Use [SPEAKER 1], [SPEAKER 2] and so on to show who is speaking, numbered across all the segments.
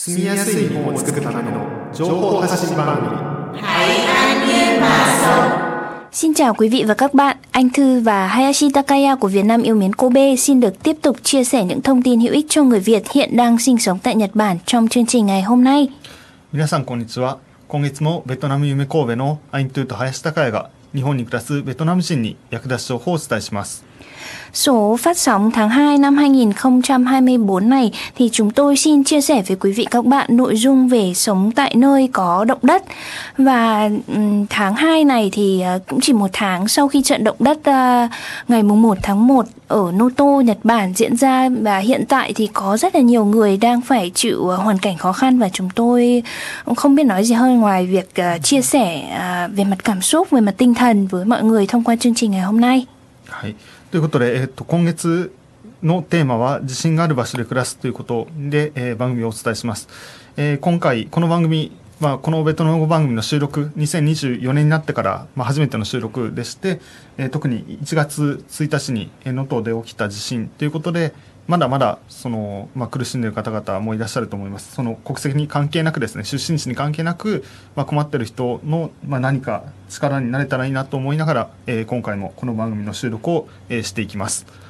[SPEAKER 1] 住みやすい日本を作るための情報発信番組
[SPEAKER 2] Xin chào quý vị và các bạn, anh Thư và Hayashi Takaya của Việt Nam yêu mến Kobe xin được tiếp tục chia sẻ những thông tin hữu ích cho người Việt hiện đang sinh sống tại Nhật Bản trong chương trình ngày hôm nay.
[SPEAKER 3] 皆さんこんにちは今月もベトナム夢神戸のアイントゥと林孝也が日本に暮らすベトナム人に役立つ情報をお伝えします
[SPEAKER 2] Số phát sóng tháng 2 năm 2024 này thì chúng tôi xin chia sẻ với quý vị các bạn nội dung về sống tại nơi có động đất. Và tháng 2 này thì ờ, cũng chỉ một tháng sau khi trận động đất ờ, ngày mùng 1 tháng 1 ở Noto, Nhật Bản diễn ra và hiện tại thì có rất là nhiều người đang phải chịu ờ, hoàn cảnh khó khăn và chúng tôi cũng không biết nói gì hơn ngoài việc chia sẻ về mặt cảm xúc, về mặt tinh thần với mọi người thông qua chương trình ngày hôm nay.
[SPEAKER 3] はいということで、えっと、今月のテーマは地震がある場所で暮らすということで、えー番組をお伝えします、えー今回この番組まあ、このベトナム語番組の収録2024年になってから、まあ、初めての収録でして、えー特に1月1日に能登で起きた地震ということでまだまだその、まあ、苦しんでいる方々もいらっしゃると思いますその国籍に関係なくですね出身地に関係なく、まあ、困っている人の、まあ、何か力になれたらいいなと思いながら、えー今回もこの番組の収録を、えーしていきます。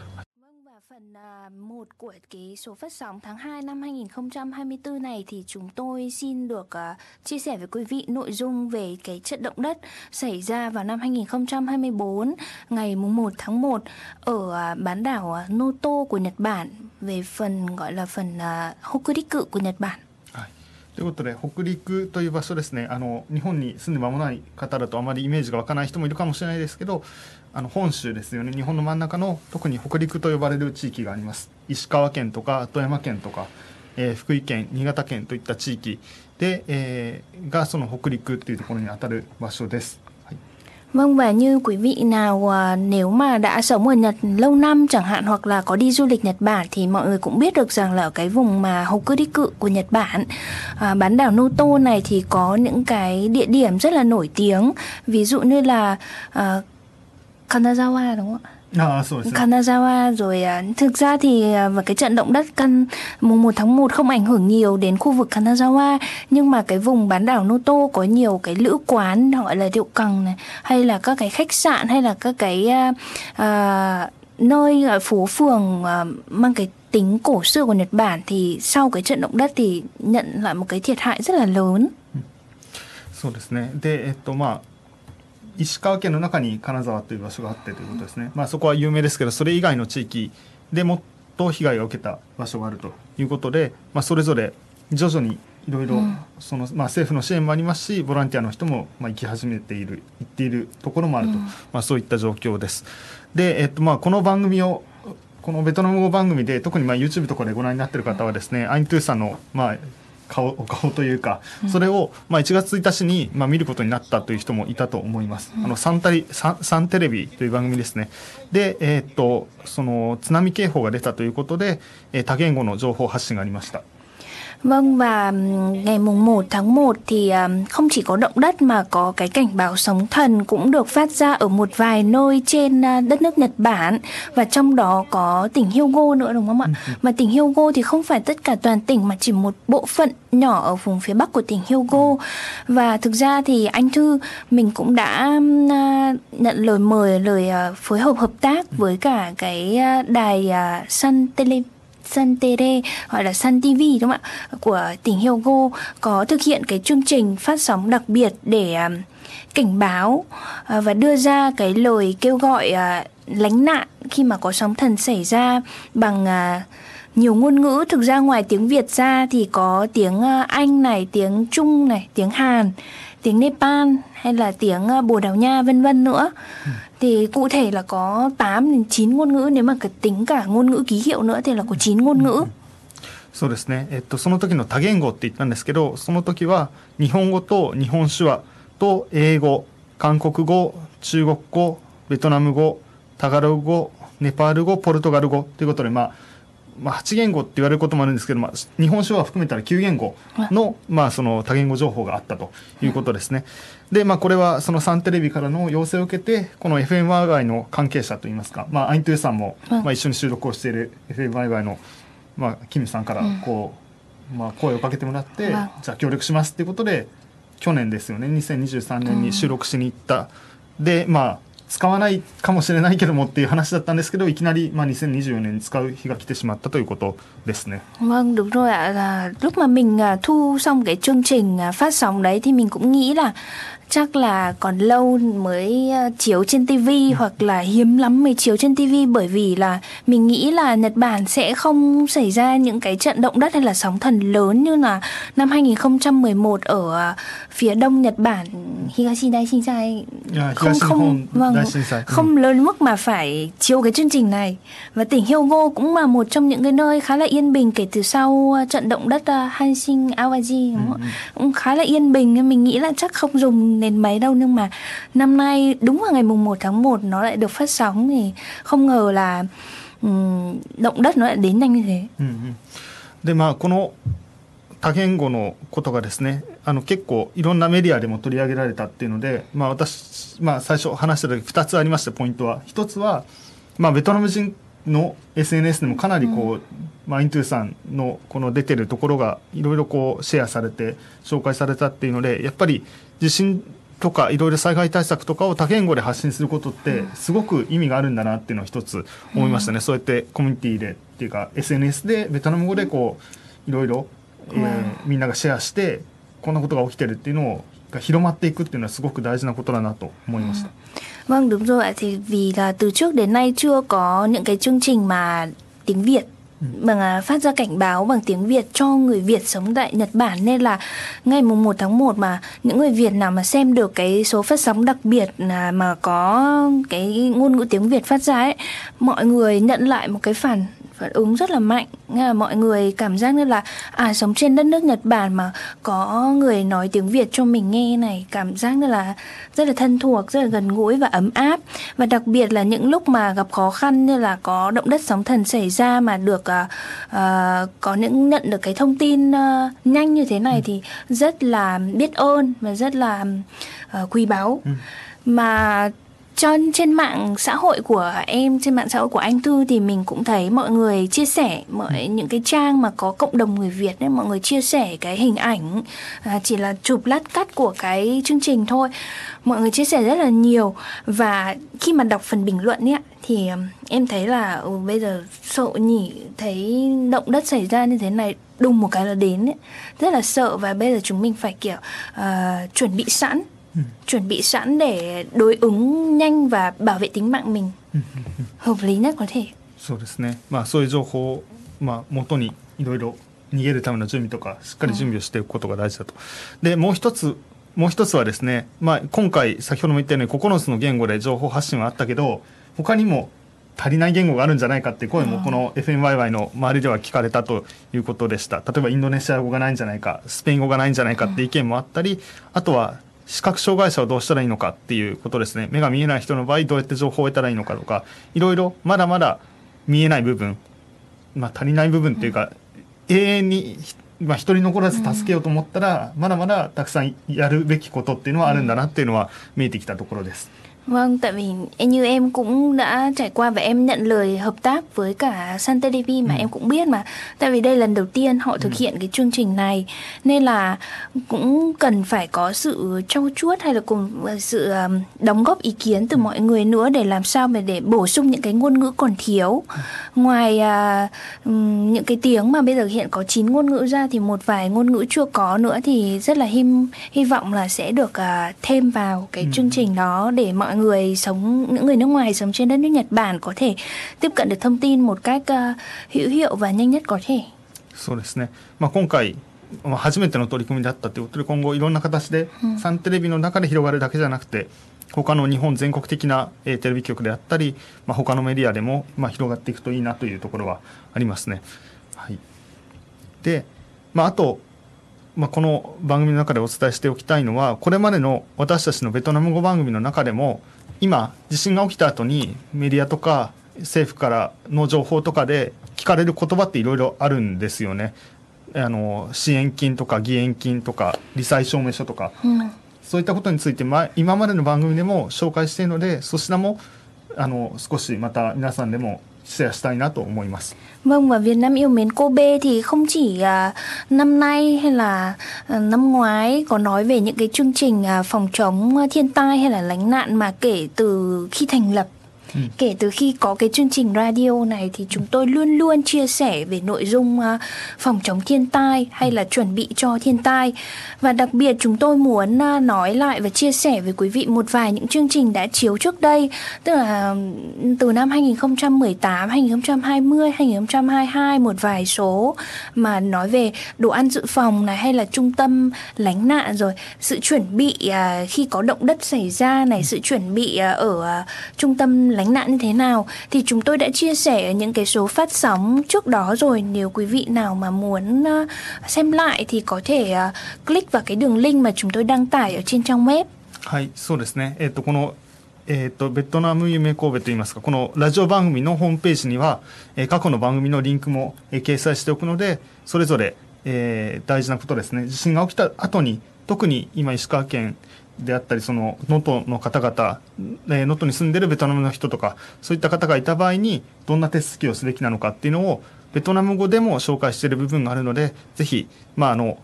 [SPEAKER 2] của cái số phát sóng tháng 2 năm 2024 này thì chúng tôi xin được à, chia sẻ với quý vị nội dung về cái trận động đất xảy ra vào năm 2024 ngày mùng 1 tháng 1 ở à, bán đảo à, Noto của Nhật Bản về phần gọi là phần à, Hokuriku của Nhật Bản.
[SPEAKER 3] はい、ということで北陸という場所ですねあの日本に住んで間もない方だとあまりイメージが湧かない人もいるかもしれないですけど あの本州ですよね日本の真ん中の特に北陸と呼ばれる地域があります石川県とか富山県とか、えー福井県新潟県といった地域で、えーがその北陸っていうところにあたる場所です。はい
[SPEAKER 2] Vâng và như quý vị nào à, nếu mà đã sống ở Nhật lâu năm chẳng hạn hoặc là có đi du lịch Nhật Bản thì mọi người cũng biết được rằng là ở cái vùng mà Hokuriku của Nhật Bản à, bán đảo Noto này thì có những cái địa điểm rất là nổi tiếng ví dụ như là à, Kanazawa đúng không ạ?
[SPEAKER 3] ああそうですね
[SPEAKER 2] Kanazawa rồi à, thực ra thì à, và cái trận động đất căn mùng 1 tháng 1 không ảnh hưởng nhiều đến khu vực Kanazawa nhưng mà cái vùng bán đảo Noto có nhiều cái lữ quán gọi là rượu cằng này hay là các cái khách sạn hay là các cái à, à, nơi ở phố phường à, mang cái tính cổ xưa của Nhật Bản thì sau cái trận động đất thì nhận lại một cái thiệt hại rất là lớn.
[SPEAKER 3] そうですね。で、えっと、まあ、 石川県の中に金沢という場所があってということですね。まあ、そこは有名ですけど、それ以外の地域でもっと被害を受けた場所があるということで、まあ、それぞれ徐々にいろいろ
[SPEAKER 2] うん
[SPEAKER 3] その、まあ、政府の支援もありますしボランティアの人もまあ行き始めている行っているところもあると、
[SPEAKER 2] うん
[SPEAKER 3] まあ、そういった状況です。で、えっとまあ、この番組をこのベトナム語番組で特にまあ YouTube とかでご覧になっている方はですね、アイントゥーさんのまあ顔お顔というか、それをまあ1月1日にまあ見ることになったという人もいたと思います。あのサンタリサンサンテレビという番組ですね。で、えーっとその津波警報が出たということで、えー多言語の情報発信がありました。
[SPEAKER 2] Vâng và ngày mùng 1 tháng 1 thì ừm, không chỉ có động đất mà có cái cảnh báo sóng thần cũng được phát ra ở một vài nơi trên à, đất nước Nhật Bản. Và trong đó có tỉnh Hyogo nữa đúng không ạ? Mà tỉnh Hyogo thì không phải tất cả toàn tỉnh mà chỉ một bộ phận nhỏ ở vùng phía bắc của tỉnh Hyogo. Và thực ra thì anh Thư mình cũng đã à, nhận lời mời lời à, phối hợp hợp tác với cả cái à, đài à, Sun Tele Sun TD gọi là Sun TV đúng không ạ? Của tỉnh Hyogo có thực hiện cái chương trình phát sóng đặc biệt để à, cảnh báo à, và đưa ra cái lời kêu gọi à, lánh nạn khi mà có sóng thần xảy ra bằng nhiều ngôn ngữ. Thực ra ngoài tiếng Việt ra thì có tiếng Anh này, tiếng Trung này, tiếng Hàn, tiếng Nepal hay là tiếng Bồ Đào Nha vân vân nữa. Ừ. Thì cụ thể là có 8 đến 9 ngôn ngữ nếu mà cả tính cả ngôn ngữ ký hiệu nữa thì là có 9 ngôn ngữ.
[SPEAKER 3] そうですね、えっと、その時の多言語って言ったんですけどその時は日本語と日本手話と英語韓国語中国語ベトナム語タガログ語ネパール語ポルトガル語ということで、まあまあ、8言語って言われることもあるんですけど、まあ、日本手話を含めたら9言語の,、まあその多言語情報があったということですね。で、まあ、これはそのサンテレビからの要請を受けてこの FMI 外の関係者といいますか、まあ、アイントゥーさんも、
[SPEAKER 2] うん
[SPEAKER 3] まあ、一緒に収録をしている FMI 外の、まあ、キムさんからこう、まあ、声をかけてもらって、
[SPEAKER 2] わ
[SPEAKER 3] じゃあ協力しますっていうことで去年ですよね2023年に収録しに行った、でまあ使わないかもしれないけどもっていう話だったんですけどいきなり、まあ、2024年に使う日が来てしまったということですね。
[SPEAKER 2] Vâng đúng rồi ạ là lúc mà mình thu xong cái chương trình phát sóng đấy thì mình cũng nghĩ là chắc là còn lâu mới ờ, chiếu trên tivi ừ. hoặc là hiếm lắm mới chiếu trên tivi bởi vì là mình nghĩ là Nhật Bản sẽ không xảy ra những cái trận động đất hay là sóng thần lớn như là năm 2011 ở ờ, phía đông Nhật Bản Higashi
[SPEAKER 3] Daishinkai à,
[SPEAKER 2] không không vâng, không lớn mức mà phải chiếu cái chương trình này. Và tỉnh Hyogo cũng là một trong những cái nơi khá là yên bình kể từ sau ờ, trận động đất Hanshin Awaji ừ, ừ. cũng khá là yên bình nên mình nghĩ là chắc không dùng đến mấy đâu nhưng mà năm nay đúng vào ngày mùng 1 tháng 1 nó lại được phát sóng thì không ngờ là ừm, động đất nó lại đến nhanh như thế
[SPEAKER 3] うんうんでまあこの多言語のことがですねあの結構いろんなメディアでも取り上げられたっていうので、まあ、私、まあ、最初話した時2つありましてポイントは1つは、まあ、ベトナム人 の SNS でもかなりこう、まあ、イントゥーさんのこの出てるところがいろいろこうシェアされて紹介されたっていうのでやっぱり地震とかいろいろ災害対策とかを多言語で発信することってすごく意味があるんだなっていうのを一つ思いましたね、そうやってコミュニティでっていうか SNS でベトナム語でこういろいろ、えーみんながシェアしてこんなことが起きてるっていうのをが広まっていくっていうのはすごく大事なことだなと思いました。
[SPEAKER 2] Vâng đúng rồi ạ. Thì vì là từ trước đến nay chưa có những cái chương trình mà tiếng Việt bằng à, phát ra cảnh báo bằng tiếng Việt cho người Việt sống tại Nhật Bản. Nên là ngày mùng 1 tháng 1 mà những người Việt nào mà xem được cái số phát sóng đặc biệt là mà có cái ngôn ngữ tiếng Việt phát ra ấy mọi người nhận lại một cái phản phản ứng rất là mạnh. Nghĩa là mọi người cảm giác như là à sống trên đất nước Nhật Bản mà có người nói tiếng Việt cho mình nghe này cảm giác như là rất là thân thuộc rất là gần gũi và ấm áp. Và đặc biệt là những lúc mà gặp khó khăn như là có động đất sóng thần xảy ra mà được à, à, có những nhận được cái thông tin à, nhanh như thế này thì rất là biết ơn và rất là à, quý báu. Mà cho trên mạng xã hội của em trên mạng xã hội của anh Thư thì mình cũng thấy mọi người chia sẻ mọi những cái trang mà có cộng đồng người Việt ấy mọi người chia sẻ cái hình ảnh à, chỉ là chụp lát cắt của cái chương trình thôi. Mọi người chia sẻ rất là nhiều. Và khi mà đọc phần bình luận ấy thì em thấy là ừ, bây giờ sợ nhỉ thấy động đất xảy ra như thế này đùng một cái là đến ấy. rất là sợ và bây giờ chúng mình phải kiểu à, chuẩn bị sẵn chuẩn bị sẵn để đối ứng nhanh và bảo vệ tính mạng mình. Hợp lý nhất có thể.
[SPEAKER 3] そうですね、まあ、そういう情報を、まあ、元にいろいろ逃げるための準備とかしっかり準備をしていくことが大事だと。でもう一つもう一つはですね、まあ、今回先ほども言ったように9つの言語で情報発信はあったけど他にも足りない言語があるん。じゃないかっていう声もこの FMYY の周りでは聞かれたということでした。例えばインドネシア語がないんじゃないかスペイン語がないんじゃないかって意見もあったりあとは視覚障害者はどうしたらいいのかっていうことですね目が見えない人の場合どうやって情報を得たらいいのかとかいろいろまだまだ見えない部分、まあ、足りない部分っていうか、永遠に、まあ、一人残らず助けようと思ったら、まだまだたくさんやるべきことっていうのはあるんだなっていうのは見えてきたところです。
[SPEAKER 2] Vâng, tại vì em- như em cũng đã trải qua và em nhận lời hợp tác với cả Sun TV mà em cũng biết mà. Tại vì đây lần đầu tiên họ thực hiện cái chương trình này. Nên là cũng cần phải có sự trau chuốt hay là cùng với sự um, đóng góp ý kiến từ mọi người nữa để làm sao mà để bổ sung những cái ngôn ngữ còn thiếu. Ngoài à, những cái tiếng mà bây giờ hiện có 9 ngôn ngữ ra thì một vài ngôn ngữ chưa có nữa thì rất là hy hy vọng là sẽ được à, thêm vào cái chương trình đó để mọi người sống những người nước ngoài sống trên đất nước Nhật Bản có thể tiếp cận được thông tin một cách à, hữu hiệu và nhanh nhất có thể.
[SPEAKER 3] そうですね、まあ、今回、まあ、初めての取り組みだったということで今後いろんな形で、サンテレビの中で広がるだけじゃなくて他の日本全国的な、えーテレビ局であったり、まあ、他のメディアでも、まあ、広がっていくといいなというところはありますね。はい、で、まあ、あと、まあ、この番組の中でお伝えしておきたいのはこれまでの私たちのベトナム語番組の中でも今地震が起きた後にメディアとか政府からの情報とかで聞かれる言葉っていろいろあるんですよね。あの支援金とか義援金とか罹災証明書とか
[SPEAKER 2] Ừ.
[SPEAKER 3] そういったことについて、ま、今までの番組でも紹介しているのでそちらもあの少しまた皆さんでもシェアしたいなと思います。
[SPEAKER 2] Vâng và Việt Nam yêu mến cô B thì không chỉ à, năm nay hay là à, năm ngoái có nói về những cái chương trình à, phòng chống thiên tai hay là lánh nạn mà kể từ khi thành lập Ừ. Kể từ khi có cái chương trình radio này thì chúng tôi luôn luôn chia sẻ về nội dung uh, phòng chống thiên tai hay là chuẩn bị cho thiên tai. Và đặc biệt chúng tôi muốn uh, nói lại và chia sẻ với quý vị một vài những chương trình đã chiếu trước đây. Tức là từ năm 2018, 2020, 2022 một vài số mà nói về đồ ăn dự phòng này hay là trung tâm lánh nạn rồi sự chuẩn bị uh, khi có động đất xảy ra này sự chuẩn bị uh, ở uh, trung tâm lánh nạn như thế nào thì chúng tôi đã chia sẻ ở những cái số phát sóng trước đó rồi nếu quý vị nào mà muốn xem lại thì có thể click vào cái đường link mà chúng tôi đăng tải ở trên trang web
[SPEAKER 3] はい、そうですね。えっ、ー、とこのえーと、ベトナム夢神戸といいますかこのラジオ番組のホームページには、えー、過去の番組のリンクも、えー、掲載しておくのでそれぞれ、えー、大事なことですね地震が起きた後に特に今石川県 であったりその能登の方々能登に住んでるベトナムの人とかそういった方がいた場合にどんな手続きをすべきなのかっていうのをベトナム語でも紹介している部分があるのでぜひ、まあ、あの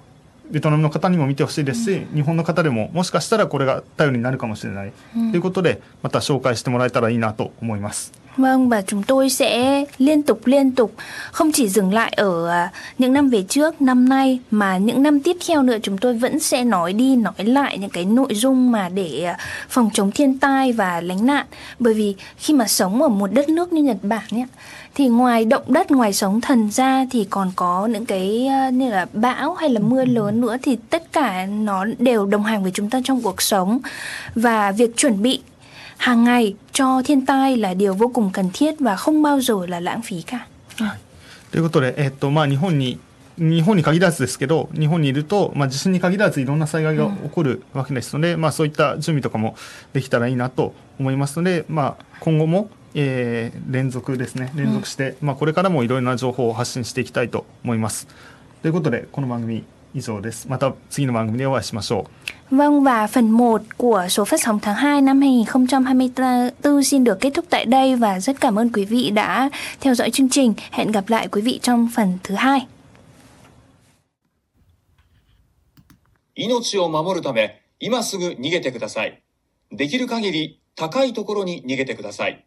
[SPEAKER 3] ベトナムの方にも見てほしいですし、うん、日本の方でももしかしたらこれが頼りになるかもしれない、ということでまた紹介してもらえたらいいなと思います。
[SPEAKER 2] Vâng và chúng tôi sẽ liên tục liên tục không chỉ dừng lại ở à, những năm về trước, năm nay mà những năm tiếp theo nữa chúng tôi vẫn sẽ nói đi nói lại những cái nội dung mà để à, phòng chống thiên tai và lánh nạn. Bởi vì khi mà sống ở một đất nước như Nhật Bản nhé thì ngoài động đất ngoài sóng thần ra thì còn có những cái à, như là bão hay là mưa lớn nữa thì tất cả nó đều đồng hành với chúng ta trong cuộc sống và việc chuẩn bị hàng ngày cho thiên tai là điều vô cùng cần thiết và không bao giờ là lãng phí cả.
[SPEAKER 3] ということで、えっとまあ、日本に日本に限らずですけど日本にいると、まあ、地震に限らずいろんな災害が起こるわけですので、うん、まあ、そういった準備とかもできたらいいなと思いますので、まあ、今後も、えー、連続ですね連続して、うん、まあ、これからもいろいろな情報を発信していきたいと思います。ということでこの番組以上です。また次の番組でお会いしましょ
[SPEAKER 2] う。Vâng và phần 1 của số phát sóng tháng 2 năm 2024 xin được kết thúc tại đây và rất cảm ơn quý vị đã theo dõi chương trình. Hẹn gặp lại quý vị trong phần thứ hai.
[SPEAKER 4] 命を守るため、今すぐ逃げてください。できる限り高いところに逃げてください。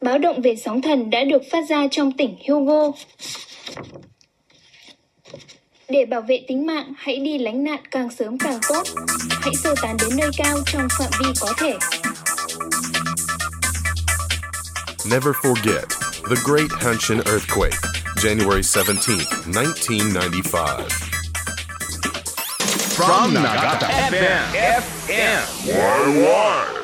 [SPEAKER 2] Báo động về sóng thần đã được phát ra trong tỉnh Hyogo. Để bảo vệ tính mạng, hãy đi lánh nạn càng sớm càng tốt. Hãy sơ tán đến nơi cao trong phạm vi có thể.
[SPEAKER 5] Never forget the Great Hanshin Earthquake, January 17, 1995. From Nagata FM, FM.